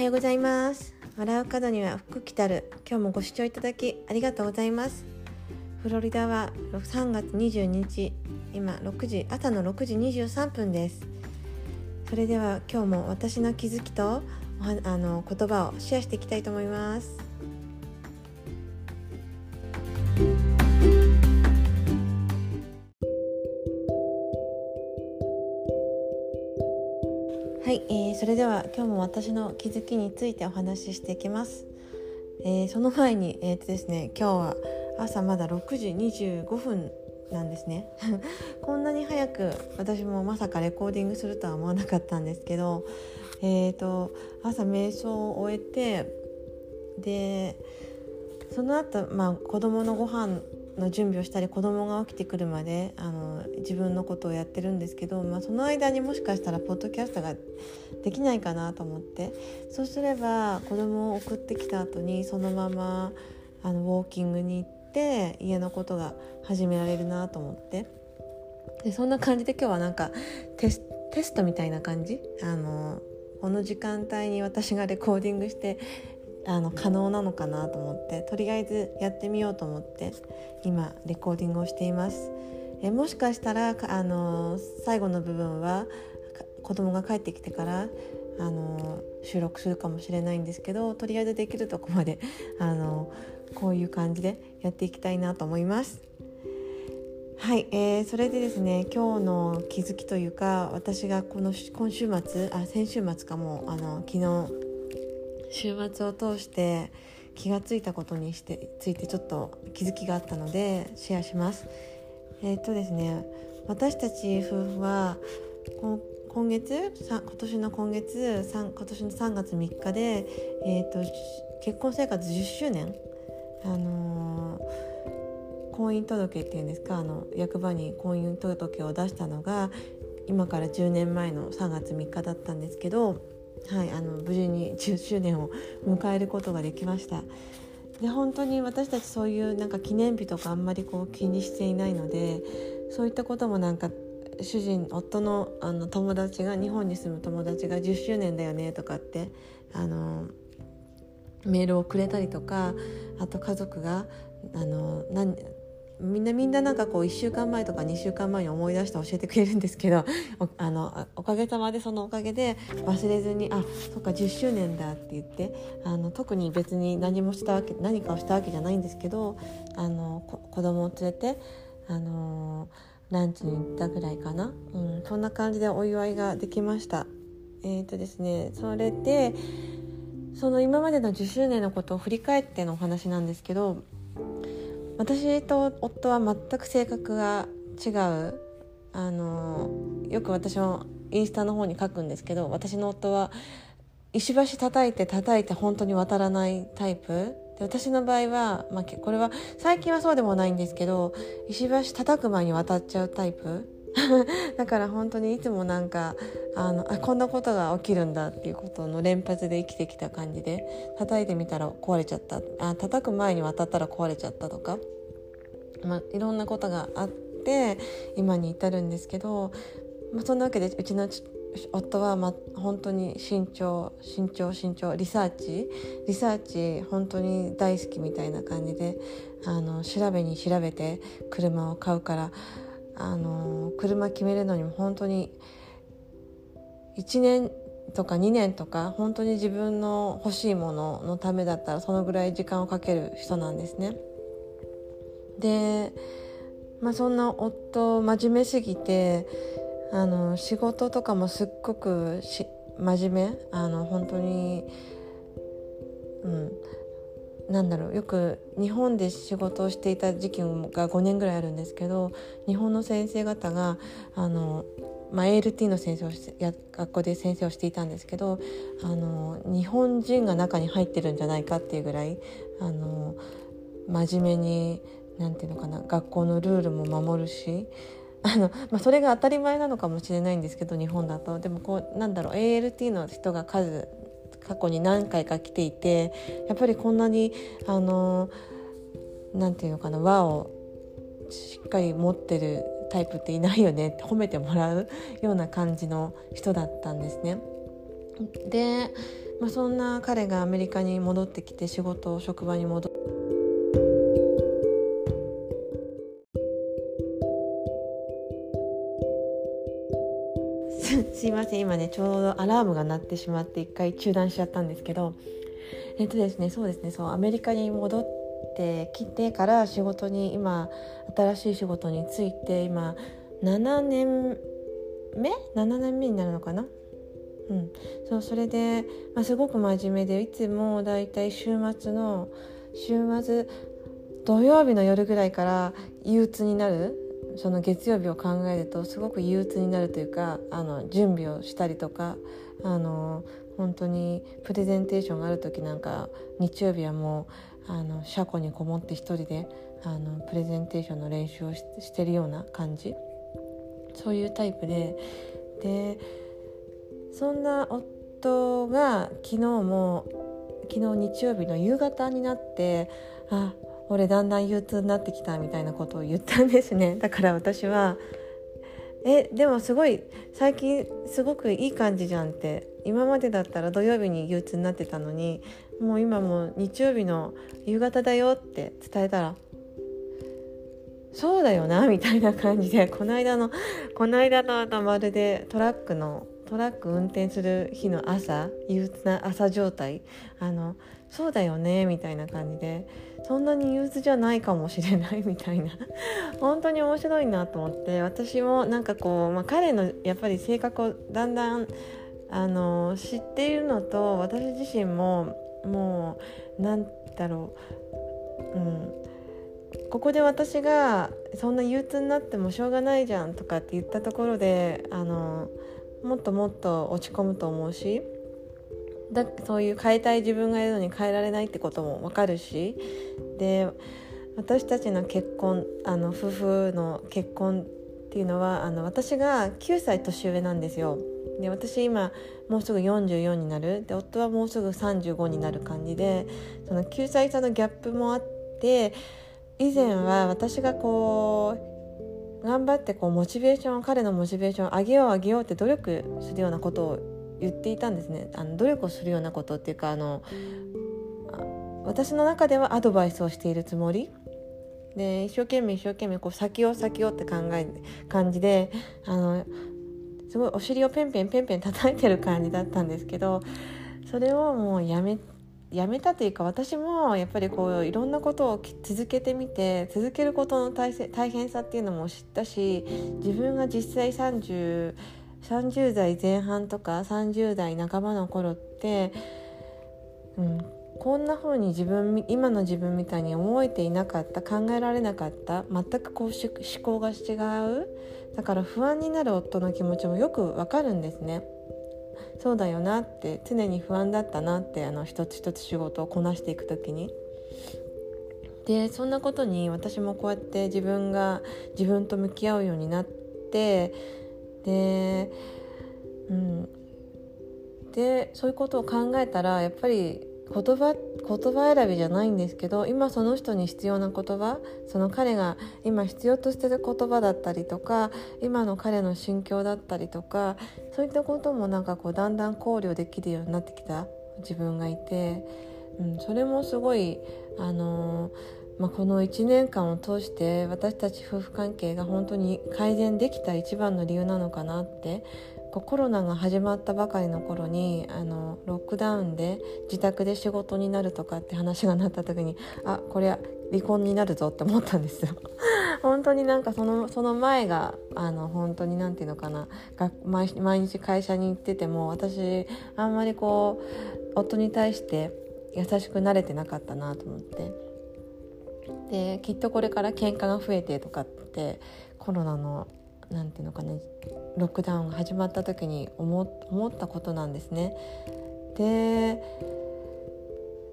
はようございます。笑う角には福来たる。今日もご視聴いただきありがとうございます。フロリダは3月22日今6時朝の6時23分です。それでは今日も私の気づきとあの言葉をシェアしていきたいと思います。今日も私の気づきについてお話ししていきます。えー、その前に、えーとですね、今日は朝まだ6時25分なんですね こんなに早く私もまさかレコーディングするとは思わなかったんですけど、えーと、朝瞑想を終えてでその後、まあ子供のご飯の準備をしたり子供が起きてくるまであの自分のことをやってるんですけど、まあ、その間にもしかしたらポッドキャストができないかなと思ってそうすれば子供を送ってきた後にそのままあのウォーキングに行って家のことが始められるなと思ってでそんな感じで今日はなんかテステストみたいな感じ？あのこの時間帯に私がレコーディングしてあの可能なのかなと思ってとりあえずやってみようと思って今レコーディングをしています。えもしかしたらあの最後の部分は子供が帰ってきてからあの収録するかもしれないんですけどとりあえずできるとこまで あのこういう感じでやっていきたいなと思います。はい、えー、それでですね今日の気づきというか私がこの今週末あ先週末かもあの昨日週末を通して気がついたことにしてついてちょっと気づきがあったのでシェアします。えー、っとですね私たち夫婦は今月今年の今月今年の3月3日で、えーと、結婚生活10周年、あのー、婚姻届っていうんですかあの役場に婚姻届を出したのが今から10年前の3月3日だったんですけどはい、あの無事に10周年を迎えることができました。で本当に私たちそういうなんか記念日とかあんまりこう気にしていないのでそういったこともなんか主人夫のあの友達が日本に住む友達が10周年だよねとかってあのメールをくれたりとかあと家族があの何みんなみんななんかこう1週間前とか2週間前に思い出して教えてくれるんですけどおあのおかげさまでそのおかげで忘れずにあそっか10周年だって言ってあの特に別に何もしたわけ何かをしたわけじゃないんですけどあの子供を連れてあのランチに行ったぐらいかな、うん、そんな感じでお祝いができました。えーとですね、それでその今までの10周年のことを振り返ってのお話なんですけど私と夫は全く性格が違う。あのよく私もインスタの方に書くんですけど私の夫は石橋叩いて叩いて本当に渡らないタイプ。で私の場合は、まあ、これは最近はそうでもないんですけど石橋叩く前に渡っちゃうタイプ。だから本当にいつもなんかあのあこんなことが起きるんだっていうことの連発で生きてきた感じで叩いてみたら壊れちゃった。あ叩く前に渡ったら壊れちゃったとか、まあ、いろんなことがあって今に至るんですけど、まあ、そんなわけでうちの夫は、ま、本当に慎重慎重慎重リサーチリサーチ本当に大好きみたいな感じであの調べに調べて車を買うからあの車決めるのにも本当に1年とか2年とか本当に自分の欲しいもののためだったらそのぐらい時間をかける人なんですね。で、まあ、そんな夫真面目すぎてあの仕事とかもすっごくし真面目あの本当に、うん、なんだろうよく日本で仕事をしていた時期が5年ぐらいあるんですけど日本の先生方があの、まあ、ALT の先生をや学校で先生をしていたんですけどあの日本人が中に入ってるんじゃないかっていうぐらいあの真面目になんていうのかな学校のルールも守るしあの、まあ、それが当たり前なのかもしれないんですけど日本だと。でもこうなんだろう ALT の人が数過去に何回か来ていてやっぱりこんなにあのなんていうのかな和をしっかり持ってるタイプっていないよねって褒めてもらうような感じの人だったんですね。で、まあ、そんな彼がアメリカに戻ってきて仕事を職場に戻って。すいません。今ねちょうどアラームが鳴ってしまって一回中断しちゃったんですけどえっとですねそうですね。そうアメリカに戻ってきてから仕事に今新しい仕事に就いて今7年目？7年目になるのかな？うん、そうそれで、まあ、すごく真面目でいつもだいたい週末の週末土曜日の夜ぐらいから憂鬱になるその月曜日を考えるとすごく憂鬱になるというかあの準備をしたりとかあの本当にプレゼンテーションがある時なんか日曜日はもうあの車庫にこもって一人であのプレゼンテーションの練習をしてるような感じ。そういうタイプででそんな夫が昨日も昨日日曜日の夕方になってあ俺だんだん憂鬱になってきたみたいなことを言ったんですね。だから私はえでもすごい最近すごくいい感じじゃんって。今までだったら土曜日に憂鬱になってたのにもう今も日曜日の夕方だよって伝えたらそうだよなみたいな感じでこの間のこの間のあまるでトラックのトラック運転する日の朝憂鬱な朝状態あのそうだよねみたいな感じでそんなに憂鬱じゃないかもしれないみたいな。本当に面白いなと思って。私もなんかこう、まあ、彼のやっぱり性格をだんだんあの知っているのと私自身ももうなんだろう。うん。ここで私がそんな憂鬱になってもしょうがないじゃんとかって言ったところであのもっともっと落ち込むと思うし。だそういう変えたい自分がいるのに変えられないってことも分かるしで私たちの結婚あの夫婦の結婚っていうのはあの私が9歳年上なんですよ。で私今もうすぐ44になるで夫はもうすぐ35になる感じでその9歳差のギャップもあって以前は私がこう頑張ってこうモチベーション彼のモチベーションを上げよう上げようって努力するようなことを言っていたんですね。あの努力をするようなことっていうかあの私の中ではアドバイスをしているつもり。で一生懸命一生懸命こう先を先をって考え感じであのすごいお尻をペンペンペンペン叩いてる感じだったんですけどそれをもうやめやめたというか私もやっぱりこういろんなことを続けてみて続けることの大変さっていうのも知ったし自分が実際30 30代前半とか30代半ばの頃って、うん、こんな風に自分今の自分みたいに思えていなかった考えられなかった全くこう思考が違うだから不安になる夫の気持ちもよくわかるんですね。そうだよなって常に不安だったなってあの一つ一つ仕事をこなしていく時に。でそんなことに私もこうやって自分が自分と向き合うようになってで,、うん、でそういうことを考えたらやっぱり言葉言葉選びじゃないんですけど今その人に必要な言葉その彼が今必要としてる言葉だったりとか今の彼の心境だったりとかそういったこともなんかこうだんだん考慮できるようになってきた自分がいて、うん、それもすごいあのーまあ、この1年間を通して私たち夫婦関係が本当に改善できた一番の理由なのかなってコロナが始まったばかりの頃にあのロックダウンで自宅で仕事になるとかって話がなった時にあこれは離婚になるぞって思ったんですよ。本当になんかそのその前があの本当に何て言うのかな毎日会社に行ってても私あんまりこう夫に対して優しくなれてなかったなと思ってできっとこれから喧嘩が増えてとかってコロナの何て言うのかなロックダウンが始まった時に思思ったことなんですね。で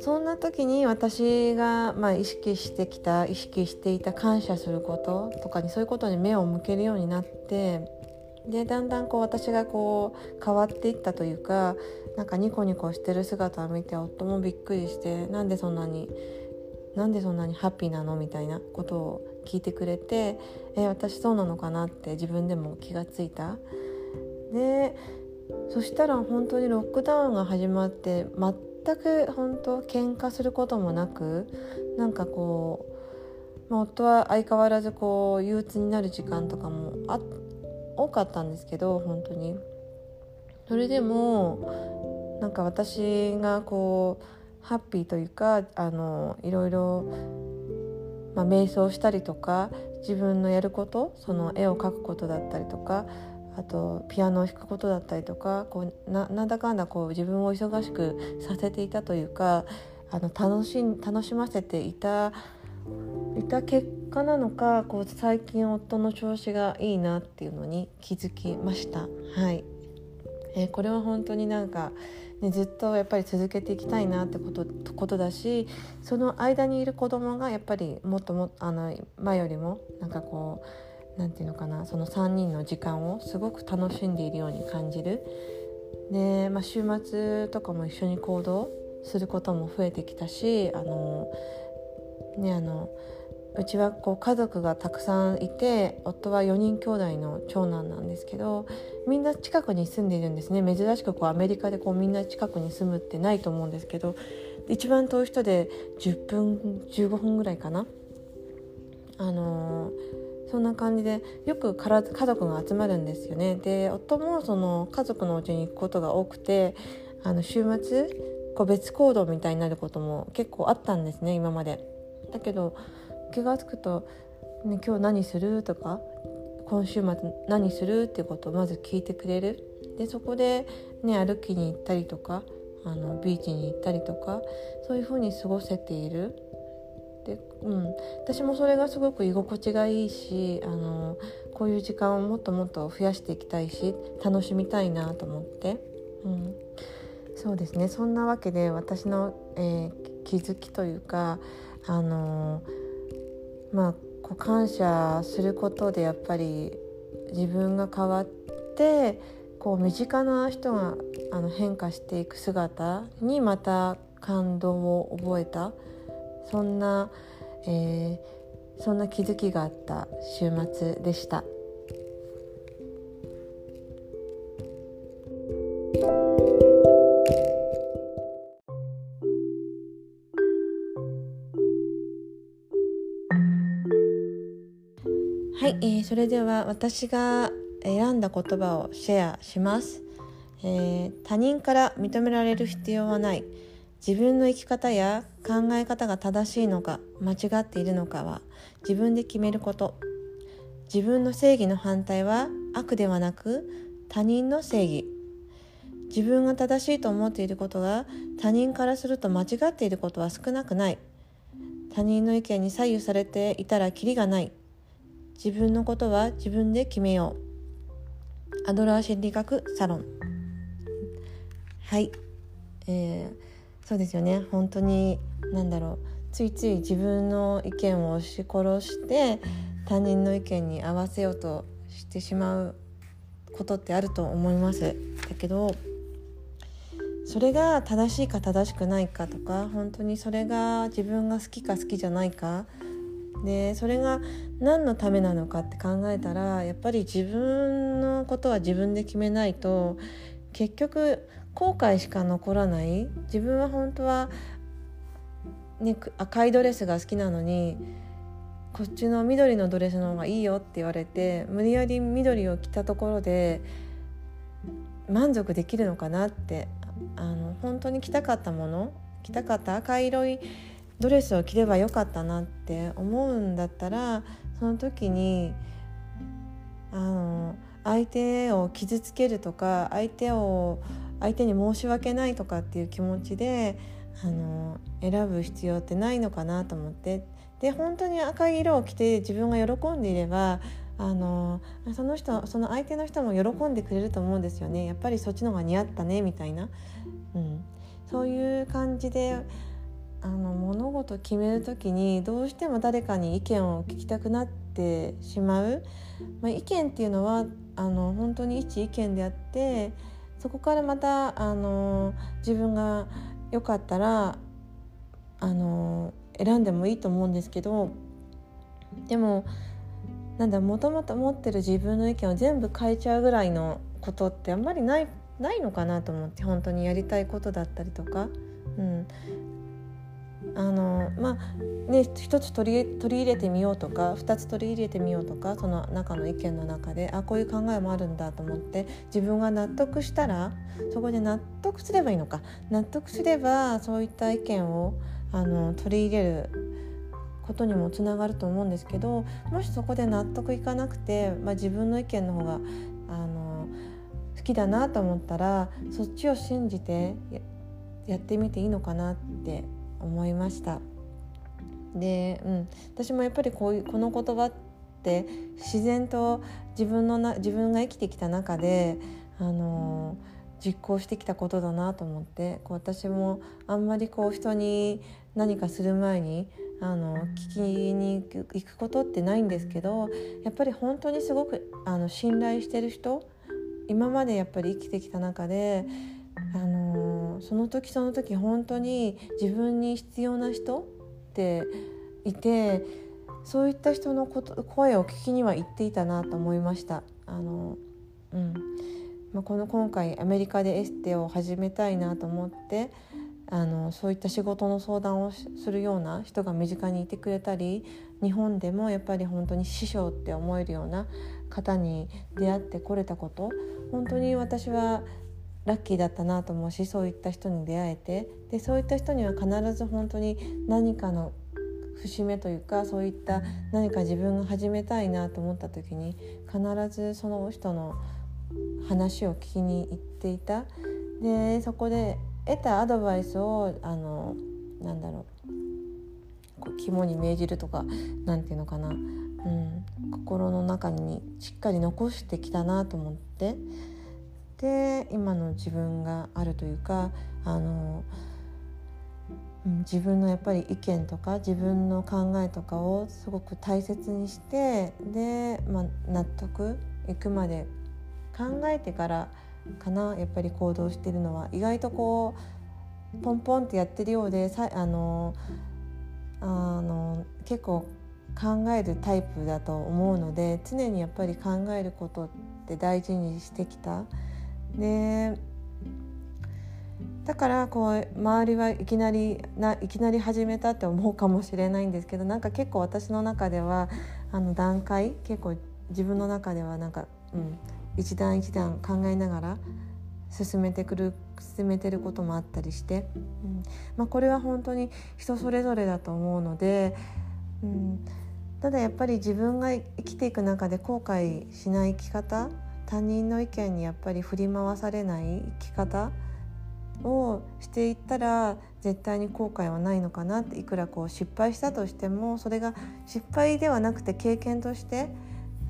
そんな時に私が、まあ、意識してきた意識していた感謝することとかにそういうことに目を向けるようになってでだんだんこう私がこう変わっていったというかなんかニコニコしてる姿を見て夫もびっくりしてなんでそんなになんでそんなにハッピーなの？みたいなことを聞いてくれてえ私そうなのかな？って自分でも気がついた。でそしたら本当にロックダウンが始まって全く本当喧嘩することもなくなんかこう、まあ、夫は相変わらずこう憂鬱になる時間とかもあ多かったんですけど本当に。それでもなんか私がこうハッピーというかあのいろいろ、まあ、瞑想したりとか自分のやることその絵を描くことだったりとかあとピアノを弾くことだったりとかこうなんだかんだこう自分を忙しくさせていたというかあの楽し楽しませていたいた結果なのかこう最近夫の調子がいいなっていうのに気づきました。はいえー、これは本当になんか、ね、ずっとやっぱり続けていきたいなってことことだしその間にいる子供がやっぱりもっともあの前よりもなんかこう何て言うのかなその3人の時間をすごく楽しんでいるように感じる。で、まあ、週末とかも一緒に行動することも増えてきたしあのねあのうちはこう家族がたくさんいて夫は4人兄弟の長男なんですけどみんな近くに住んでいるんですね珍しくこうアメリカでこうみんな近くに住むってないと思うんですけど一番遠い人で10分15分ぐらいかな。あのーそんな感じでよくから家族が集まるんですよねで夫もその家族のうちに行くことが多くてあの週末こう別行動みたいになることも結構あったんですね今まで。だけど気が付くと、ね「今日何する?」とか「今週末何する?」ってことをまず聞いてくれる。でそこで、ね、歩きに行ったりとかあのビーチに行ったりとかそういうふうに過ごせているで、うん、私もそれがすごく居心地がいいしあのこういう時間をもっともっと増やしていきたいし楽しみたいなと思って、うん、そうですねそんなわけで私の、えー、気づきというかあのまあこう感謝することでやっぱり自分が変わってこう身近な人があの変化していく姿にまた感動を覚えた。そんな、えー、そんな気づきがあった週末でした。それでは私が選んだ言葉をシェアします、えー、他人から認められる必要はない。自分の生き方や考え方が正しいのか間違っているのかは自分で決めること。自分の正義の反対は悪ではなく他人の正義。自分が正しいと思っていることが他人からすると間違っていることは少なくない。他人の意見に左右されていたらキリがない。自分のことは自分で決めよう。アドラー心理学サロン。はい、えーそうですよね。本当に何だろう。ついつい自分の意見を押し殺して他人の意見に合わせようとしてしまうことってあると思います。だけどそれが正しいか正しくないかとか本当にそれが自分が好きか好きじゃないかでそれが何のためなのかって考えたらやっぱり自分のことは自分で決めないと結局後悔しか残らない。自分は本当は、ね、赤いドレスが好きなのにこっちの緑のドレスの方がいいよって言われて無理やり緑を着たところで満足できるのかなってあの本当に着たかったもの着たかった赤色いドレスを着ればよかったなって思うんだったらその時にあの相手を傷つけるとか相手を相手に申し訳ないとかっていう気持ちであの選ぶ必要ってないのかなと思って。で本当に赤い色を着て自分が喜んでいればあのその人その相手の人も喜んでくれると思うんですよね。やっぱりそっちの方が似合ったねみたいな、うん、そういう感じであの物事決める時にどうしても誰かに意見を聞きたくなってしまう、まあ、意見っていうのはあの本当に一意見であってそこからまたあの自分が良かったらあの選んでもいいと思うんですけどでもなんだもともと持ってる自分の意見を全部変えちゃうぐらいのことってあんまりないないのかなと思って本当にやりたいことだったりとか、うん、あのまあね一つ取り取り入れてみようとか二つ取り入れてみようとかその中の意見の中であこういう考えもあるんだと思って自分が納得したらそこで納得すればいいのか。納得すればそういった意見をあの取り入れることにもつながると思うんですけどもしそこで納得いかなくて、まあ、自分の意見の方があの好きだなと思ったらそっちを信じてやってみていいのかなって思いました。で、うん、私もやっぱりこういうこの言葉って自然と自分のな自分が生きてきた中で、あの実行してきたことだなと思ってこう私もあんまりこう人に何かする前にあの聞きに行くことってないんですけどやっぱり本当にすごくあの信頼してる人今までやっぱり生きてきた中であのその時その時本当に自分に必要な人っていてそういった人のこと声を聞きには行っていたなと思いました。あのうんまあ、この今回アメリカでエステを始めたいなと思ってあのそういった仕事の相談をするような人が身近にいてくれたり日本でもやっぱり本当に師匠って思えるような方に出会ってこれたこと本当に私はラッキーだったなと思うしそういった人に出会えて。でそういった人には必ず本当に何かの節目というかそういった何か自分が始めたいなと思った時に必ずその人の話を聞きに行っていた。でそこで得たアドバイスをあのなんだろう。こう肝に銘じるとか何て言うのかな、うん、心の中にしっかり残してきたなと思って。で今の自分があるというかあの、自分のやっぱり意見とか自分の考えとかをすごく大切にしてで、まあ、納得いくまで考えてからかなやっぱり行動してるのは意外とこうポンポンってやってるようでさあのあの結構考えるタイプだと思うので常にやっぱり考えることって大事にしてきた。でだからこう周りはいきなりないきなり始めたって思うかもしれないんですけどなんか結構私の中ではあの段階結構自分の中ではなんか、うん、一段一段考えながら進めてくる進めてることもあったりして、うんまあ、これは本当に人それぞれだと思うので、うん、ただやっぱり自分が生きていく中で後悔しない生き方他人の意見にやっぱり振り回されない生き方をしていったら絶対に後悔はないのかなっていくらこう失敗したとしてもそれが失敗ではなくて経験として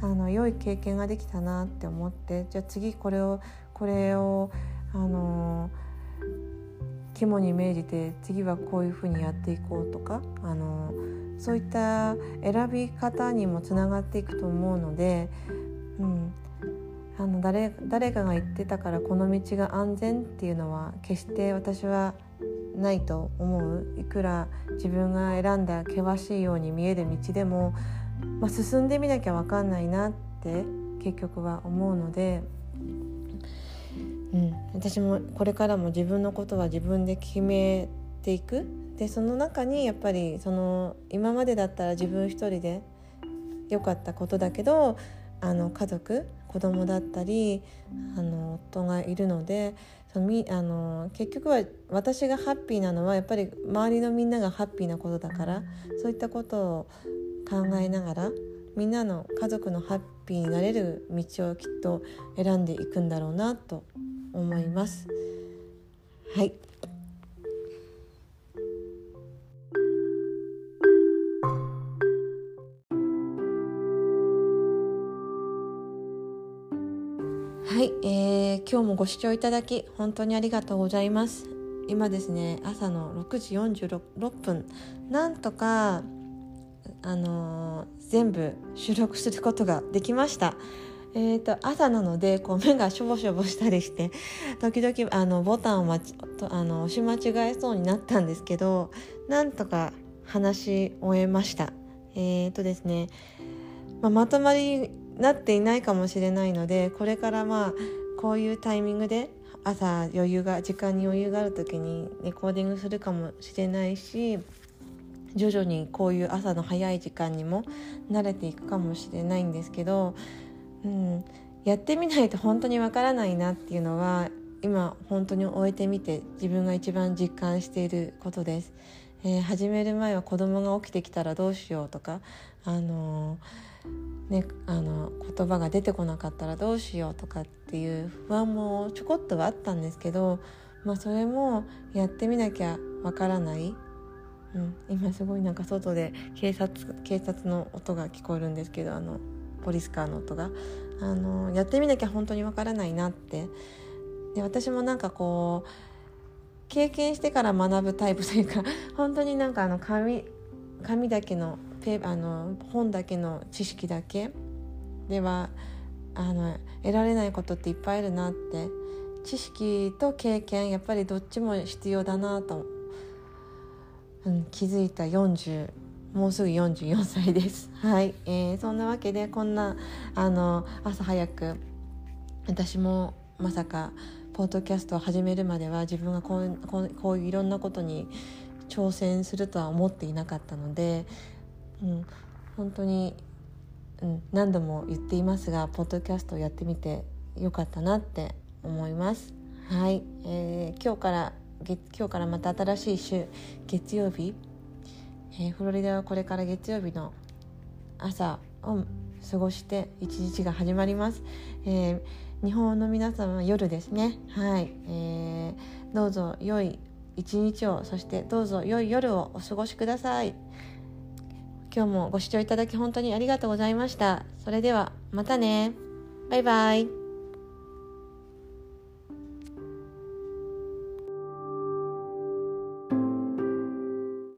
あの良い経験ができたなって思ってじゃあ次これをこれをあの肝に銘じて次はこういうふうにやっていこうとかあのそういった選び方にもつながっていくと思うので、うん、あの誰誰かが言ってたからこの道が安全っていうのは決して私はないと思う。いくら自分が選んだ険しいように見える道でも、まあ、進んでみなきゃ分かんないなって結局は思うので、うん、私もこれからも自分のことは自分で決めていく。でその中にやっぱりその今までだったら自分一人で良かったことだけどあの家族子供だったりあの夫がいるのでそのみあの結局は私がハッピーなのはやっぱり周りのみんながハッピーなことだからそういったことを考えながらみんなの家族のハッピーになれる道をきっと選んでいくんだろうなと思います。はいえー、今日もご視聴いただき本当にありがとうございます。今ですね朝の6時46分。なんとかあのー、全部収録することができました。えーと、朝なのでこう目がしょぼしょぼしたりして時々あのボタンをまちあの押し間違えそうになったんですけどなんとか話し終えました。えーとですね、まあ、まとまりなっていないかもしれないのでこれからまあこういうタイミングで朝余裕が時間に余裕がある時にレコーディングするかもしれないし徐々にこういう朝の早い時間にも慣れていくかもしれないんですけど、うん、やってみないと本当にわからないなっていうのは今本当に終えてみて自分が一番実感していることです。えー、始める前は子供が起きてきたらどうしようとか、あのー、ね、あの言葉が出てこなかったらどうしようとかっていう不安もちょこっとはあったんですけど、まあ、それもやってみなきゃわからない、うん、今すごいなんか外で警察警察の音が聞こえるんですけどあのポリスカーの音が、あのやってみなきゃ本当にわからないなって。で私もなんかこう経験してから学ぶタイプというか本当になんかあの紙紙だけのペあの本だけの知識だけ。ではあの得られないことっていっぱいあるなって。知識と経験やっぱりどっちも必要だなと、うん、気づいた40もうすぐ44歳です。はい、えー、そんなわけでこんなあの朝早く私もまさかポッドキャストを始めるまでは自分がこうこうこういういろんなことに挑戦するとは思っていなかったので、うん、本当に、うん、何度も言っていますがポッドキャストをやってみてよかったなって思います。はい、えー、今日から今日からまた新しい週月曜日、えー、フロリダはこれから月曜日の朝を過ごして一日が始まります。えー日本の皆様は夜ですねはい、えー、どうぞ良い一日をそしてどうぞ良い夜をお過ごしください今日もご視聴いただき本当にありがとうございました。それではまたね。バイバイ。